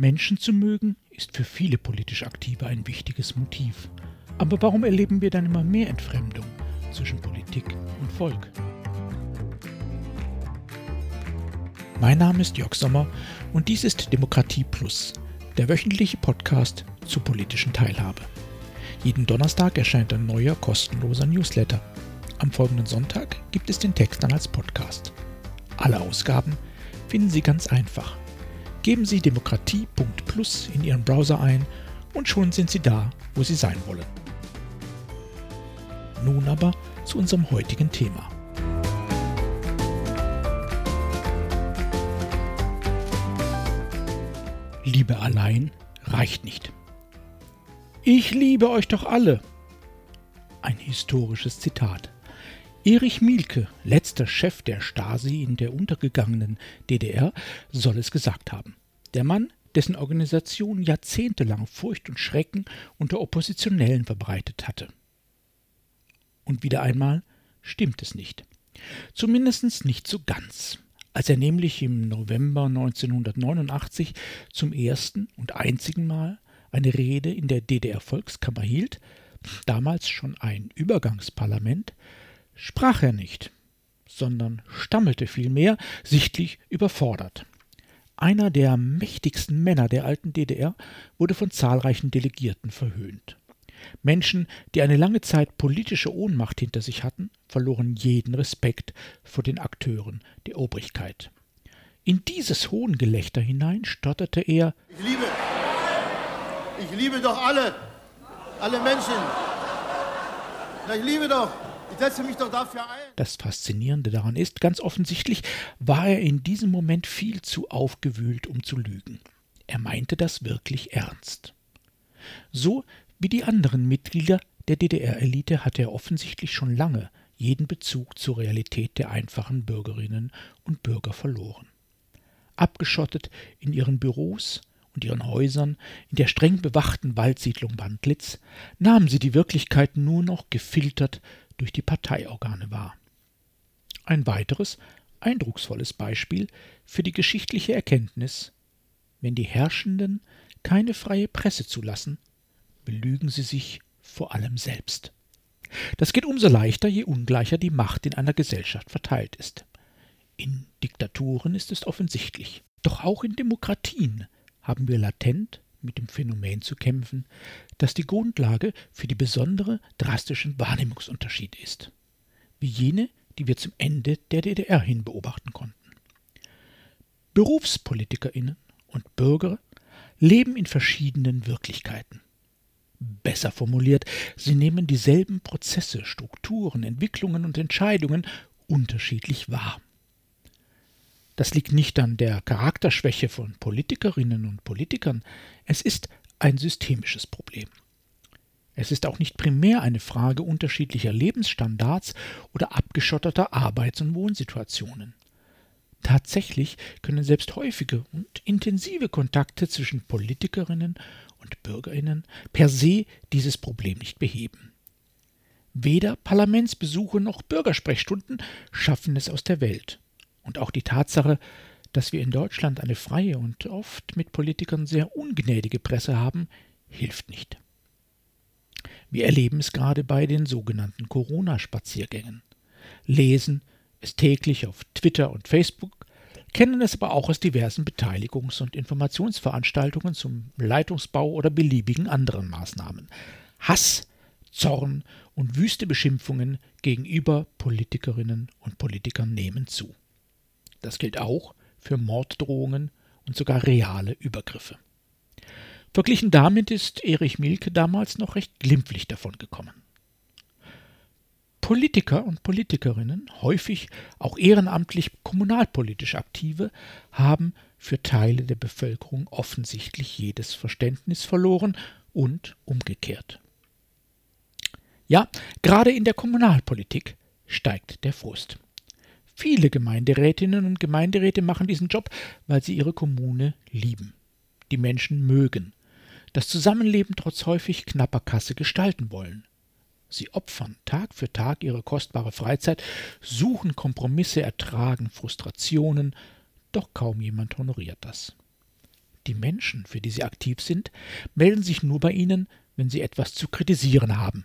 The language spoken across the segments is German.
Menschen zu mögen ist für viele politisch Aktive ein wichtiges Motiv. Aber warum erleben wir dann immer mehr Entfremdung zwischen Politik und Volk? Mein Name ist Jörg Sommer und dies ist Demokratie Plus, der wöchentliche Podcast zur politischen Teilhabe. Jeden Donnerstag erscheint ein neuer kostenloser Newsletter. Am folgenden Sonntag gibt es den Text dann als Podcast. Alle Ausgaben finden Sie ganz einfach. Geben Sie demokratie.plus in Ihren Browser ein und schon sind Sie da, wo Sie sein wollen. Nun aber zu unserem heutigen Thema. Liebe allein reicht nicht. Ich liebe euch doch alle. Ein historisches Zitat. Erich Mielke, letzter Chef der Stasi in der untergegangenen DDR, soll es gesagt haben. Der Mann, dessen Organisation jahrzehntelang Furcht und Schrecken unter Oppositionellen verbreitet hatte. Und wieder einmal stimmt es nicht. Zumindest nicht so ganz. Als er nämlich im November 1989 zum ersten und einzigen Mal eine Rede in der DDR-Volkskammer hielt, damals schon ein Übergangsparlament, sprach er nicht, sondern stammelte vielmehr, sichtlich überfordert. Einer der mächtigsten Männer der alten DDR wurde von zahlreichen Delegierten verhöhnt. Menschen, die eine lange Zeit politische Ohnmacht hinter sich hatten, verloren jeden Respekt vor den Akteuren der Obrigkeit. In dieses Hohngelächter hinein stotterte er Ich liebe, ich liebe doch alle, alle Menschen. Ich liebe doch, ich setze mich doch dafür ein. Das Faszinierende daran ist, ganz offensichtlich war er in diesem Moment viel zu aufgewühlt, um zu lügen. Er meinte das wirklich ernst. So wie die anderen Mitglieder der DDR-Elite hatte er offensichtlich schon lange jeden Bezug zur Realität der einfachen Bürgerinnen und Bürger verloren. Abgeschottet in ihren Büros und ihren Häusern in der streng bewachten Waldsiedlung Wandlitz nahmen sie die Wirklichkeit nur noch gefiltert durch die Parteiorgane wahr. Ein weiteres, eindrucksvolles Beispiel für die geschichtliche Erkenntnis, wenn die Herrschenden keine freie Presse zulassen, belügen sie sich vor allem selbst. Das geht umso leichter, je ungleicher die Macht in einer Gesellschaft verteilt ist. In Diktaturen ist es offensichtlich. Doch auch in Demokratien haben wir latent mit dem Phänomen zu kämpfen, das die Grundlage für die besondere drastischen Wahrnehmungsunterschiede ist, wie jene, die wir zum Ende der DDR hin beobachten konnten. Berufspolitikerinnen und Bürger leben in verschiedenen Wirklichkeiten. Besser formuliert, sie nehmen dieselben Prozesse, Strukturen, Entwicklungen und Entscheidungen unterschiedlich wahr. Das liegt nicht an der Charakterschwäche von Politikerinnen und Politikern, es ist ein systemisches Problem. Es ist auch nicht primär eine Frage unterschiedlicher Lebensstandards oder abgeschotteter Arbeits- und Wohnsituationen. Tatsächlich können selbst häufige und intensive Kontakte zwischen Politikerinnen und Bürgerinnen per se dieses Problem nicht beheben. Weder Parlamentsbesuche noch Bürgersprechstunden schaffen es aus der Welt. Und auch die Tatsache, dass wir in Deutschland eine freie und oft mit Politikern sehr ungnädige Presse haben, hilft nicht. Wir erleben es gerade bei den sogenannten Corona-Spaziergängen. Lesen es täglich auf Twitter und Facebook, kennen es aber auch aus diversen Beteiligungs- und Informationsveranstaltungen zum Leitungsbau oder beliebigen anderen Maßnahmen. Hass, Zorn und wüste Beschimpfungen gegenüber Politikerinnen und Politikern nehmen zu. Das gilt auch für Morddrohungen und sogar reale Übergriffe. Verglichen damit ist Erich Mielke damals noch recht glimpflich davon gekommen. Politiker und Politikerinnen, häufig auch ehrenamtlich kommunalpolitisch Aktive, haben für Teile der Bevölkerung offensichtlich jedes Verständnis verloren und umgekehrt. Ja, gerade in der Kommunalpolitik steigt der Frust. Viele Gemeinderätinnen und Gemeinderäte machen diesen Job, weil sie ihre Kommune lieben, die Menschen mögen, das Zusammenleben trotz häufig knapper Kasse gestalten wollen. Sie opfern Tag für Tag ihre kostbare Freizeit, suchen Kompromisse, ertragen Frustrationen, doch kaum jemand honoriert das. Die Menschen, für die sie aktiv sind, melden sich nur bei ihnen, wenn sie etwas zu kritisieren haben.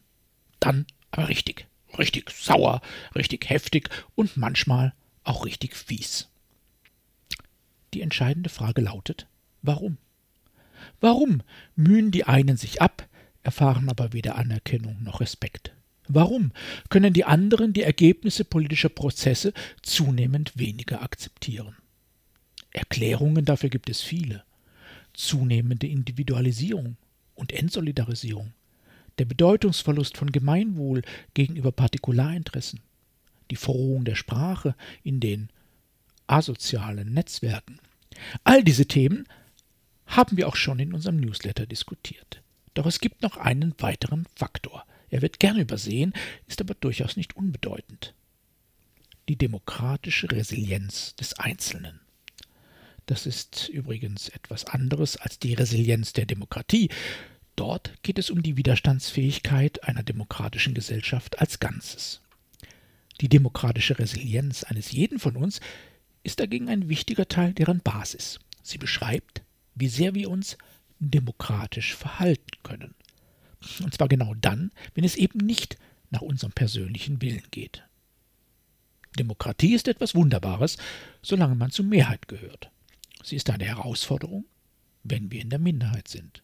Dann aber richtig, richtig sauer, richtig heftig und manchmal auch richtig fies. Die entscheidende Frage lautet, warum? Warum mühen die einen sich ab, erfahren aber weder Anerkennung noch Respekt? Warum können die anderen die Ergebnisse politischer Prozesse zunehmend weniger akzeptieren? Erklärungen dafür gibt es viele. Zunehmende Individualisierung und Entsolidarisierung, der Bedeutungsverlust von Gemeinwohl gegenüber Partikularinteressen, die Verrohung der Sprache in den asozialen Netzwerken. All diese Themen haben wir auch schon in unserem Newsletter diskutiert. Doch es gibt noch einen weiteren Faktor. Er wird gern übersehen, ist aber durchaus nicht unbedeutend. Die demokratische Resilienz des Einzelnen. Das ist übrigens etwas anderes als die Resilienz der Demokratie. Dort geht es um die Widerstandsfähigkeit einer demokratischen Gesellschaft als Ganzes. Die demokratische Resilienz eines jeden von uns ist dagegen ein wichtiger Teil deren Basis. Sie beschreibt, wie sehr wir uns demokratisch verhalten können. Und zwar genau dann, wenn es eben nicht nach unserem persönlichen Willen geht. Demokratie ist etwas Wunderbares, solange man zur Mehrheit gehört. Sie ist eine Herausforderung, wenn wir in der Minderheit sind.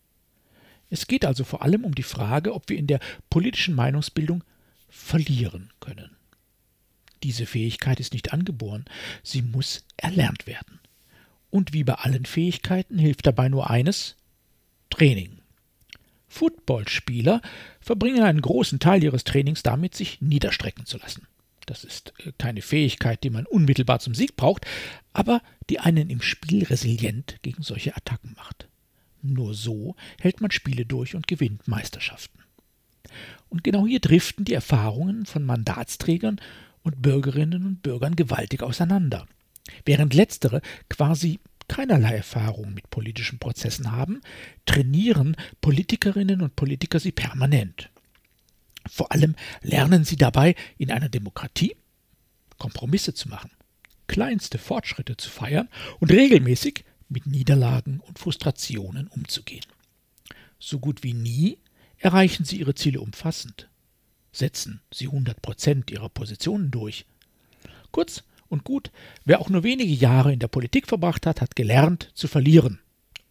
Es geht also vor allem um die Frage, ob wir in der politischen Meinungsbildung verlieren können. Diese Fähigkeit ist nicht angeboren, sie muss erlernt werden. Und wie bei allen Fähigkeiten hilft dabei nur eines Training. Footballspieler verbringen einen großen Teil ihres Trainings damit, sich niederstrecken zu lassen. Das ist äh, keine Fähigkeit, die man unmittelbar zum Sieg braucht, aber die einen im Spiel resilient gegen solche Attacken macht. Nur so hält man Spiele durch und gewinnt Meisterschaften. Und genau hier driften die Erfahrungen von Mandatsträgern und Bürgerinnen und Bürgern gewaltig auseinander. Während letztere quasi keinerlei Erfahrung mit politischen Prozessen haben, trainieren Politikerinnen und Politiker sie permanent. Vor allem lernen sie dabei, in einer Demokratie Kompromisse zu machen, kleinste Fortschritte zu feiern und regelmäßig mit Niederlagen und Frustrationen umzugehen. So gut wie nie erreichen sie ihre Ziele umfassend, setzen sie 100 Prozent ihrer Positionen durch. Kurz und gut, wer auch nur wenige Jahre in der Politik verbracht hat, hat gelernt zu verlieren,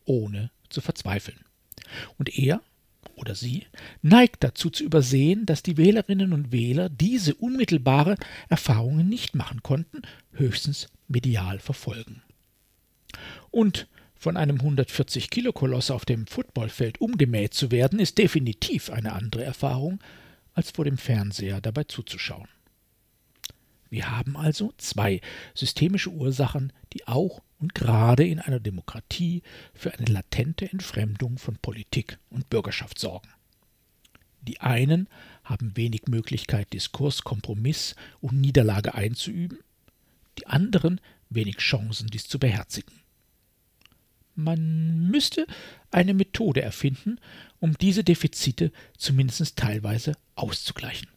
ohne zu verzweifeln. Und er oder sie neigt dazu zu übersehen, dass die Wählerinnen und Wähler diese unmittelbare Erfahrungen nicht machen konnten, höchstens medial verfolgen. Und von einem 140 Kilo Koloss auf dem Footballfeld umgemäht zu werden, ist definitiv eine andere Erfahrung, als vor dem Fernseher dabei zuzuschauen. Wir haben also zwei systemische Ursachen, die auch und gerade in einer Demokratie für eine latente Entfremdung von Politik und Bürgerschaft sorgen. Die einen haben wenig Möglichkeit, Diskurs, Kompromiss und Niederlage einzuüben, die anderen wenig Chancen, dies zu beherzigen. Man müsste eine Methode erfinden, um diese Defizite zumindest teilweise auszugleichen.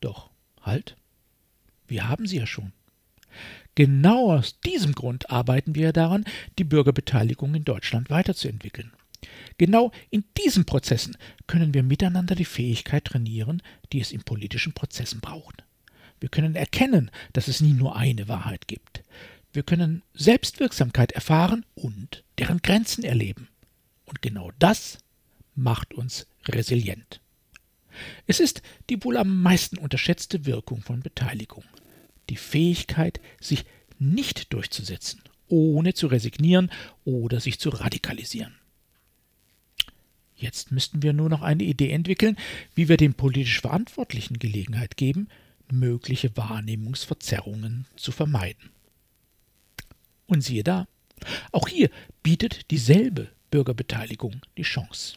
Doch halt, wir haben sie ja schon. Genau aus diesem Grund arbeiten wir daran, die Bürgerbeteiligung in Deutschland weiterzuentwickeln. Genau in diesen Prozessen können wir miteinander die Fähigkeit trainieren, die es in politischen Prozessen braucht. Wir können erkennen, dass es nie nur eine Wahrheit gibt. Wir können Selbstwirksamkeit erfahren und deren Grenzen erleben. Und genau das macht uns resilient. Es ist die wohl am meisten unterschätzte Wirkung von Beteiligung. Die Fähigkeit, sich nicht durchzusetzen, ohne zu resignieren oder sich zu radikalisieren. Jetzt müssten wir nur noch eine Idee entwickeln, wie wir den politisch Verantwortlichen Gelegenheit geben, mögliche Wahrnehmungsverzerrungen zu vermeiden. Und siehe da, auch hier bietet dieselbe Bürgerbeteiligung die Chance.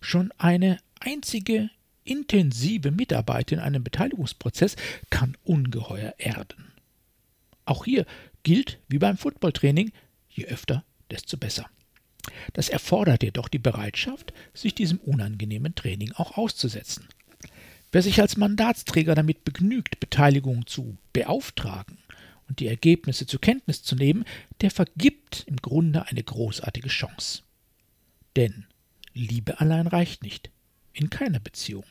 Schon eine einzige intensive Mitarbeit in einem Beteiligungsprozess kann ungeheuer erden. Auch hier gilt, wie beim Footballtraining, je öfter, desto besser. Das erfordert jedoch die Bereitschaft, sich diesem unangenehmen Training auch auszusetzen. Wer sich als Mandatsträger damit begnügt, Beteiligung zu beauftragen und die Ergebnisse zur Kenntnis zu nehmen, der vergibt im Grunde eine großartige Chance. Denn Liebe allein reicht nicht, in keiner Beziehung.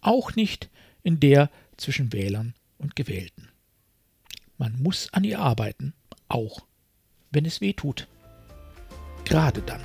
Auch nicht in der zwischen Wählern und Gewählten. Man muss an ihr arbeiten, auch wenn es weh tut. Gerade dann.